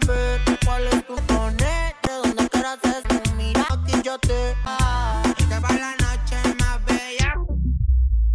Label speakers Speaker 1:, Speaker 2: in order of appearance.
Speaker 1: saber cuál es tu conecte, dónde quieras es mira, aquí yo te. Ah.